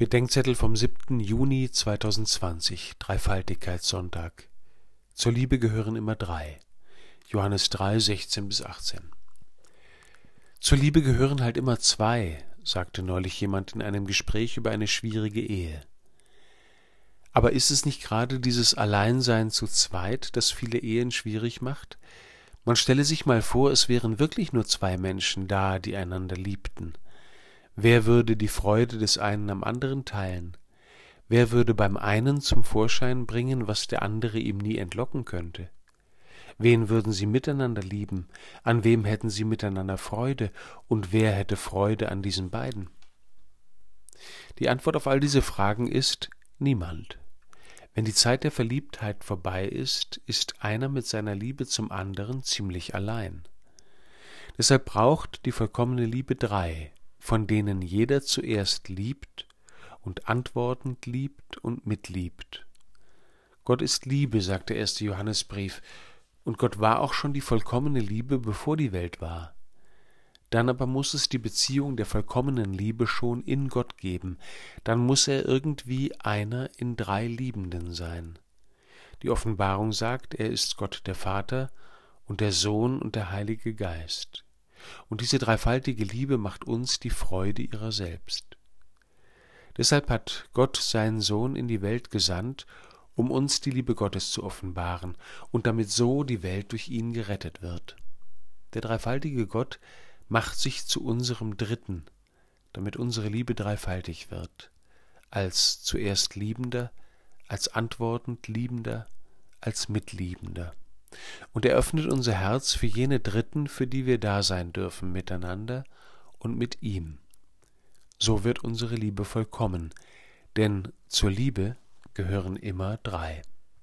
Bedenkzettel vom 7. Juni 2020, Dreifaltigkeitssonntag. Zur Liebe gehören immer drei. Johannes 3, 16 bis 18. Zur Liebe gehören halt immer zwei, sagte neulich jemand in einem Gespräch über eine schwierige Ehe. Aber ist es nicht gerade dieses Alleinsein zu zweit, das viele Ehen schwierig macht? Man stelle sich mal vor, es wären wirklich nur zwei Menschen da, die einander liebten. Wer würde die Freude des einen am anderen teilen? Wer würde beim einen zum Vorschein bringen, was der andere ihm nie entlocken könnte? Wen würden sie miteinander lieben? An wem hätten sie miteinander Freude? Und wer hätte Freude an diesen beiden? Die Antwort auf all diese Fragen ist niemand. Wenn die Zeit der Verliebtheit vorbei ist, ist einer mit seiner Liebe zum anderen ziemlich allein. Deshalb braucht die vollkommene Liebe drei, von denen jeder zuerst liebt und antwortend liebt und mitliebt. Gott ist Liebe, sagt der erste Johannesbrief, und Gott war auch schon die vollkommene Liebe, bevor die Welt war. Dann aber muss es die Beziehung der vollkommenen Liebe schon in Gott geben, dann muss er irgendwie einer in drei Liebenden sein. Die Offenbarung sagt, er ist Gott der Vater und der Sohn und der Heilige Geist. Und diese dreifaltige Liebe macht uns die Freude ihrer selbst. Deshalb hat Gott seinen Sohn in die Welt gesandt, um uns die Liebe Gottes zu offenbaren und damit so die Welt durch ihn gerettet wird. Der dreifaltige Gott macht sich zu unserem Dritten, damit unsere Liebe dreifaltig wird, als zuerst Liebender, als antwortend Liebender, als Mitliebender und er öffnet unser Herz für jene Dritten, für die wir da sein dürfen miteinander und mit ihm. So wird unsere Liebe vollkommen, denn zur Liebe gehören immer drei.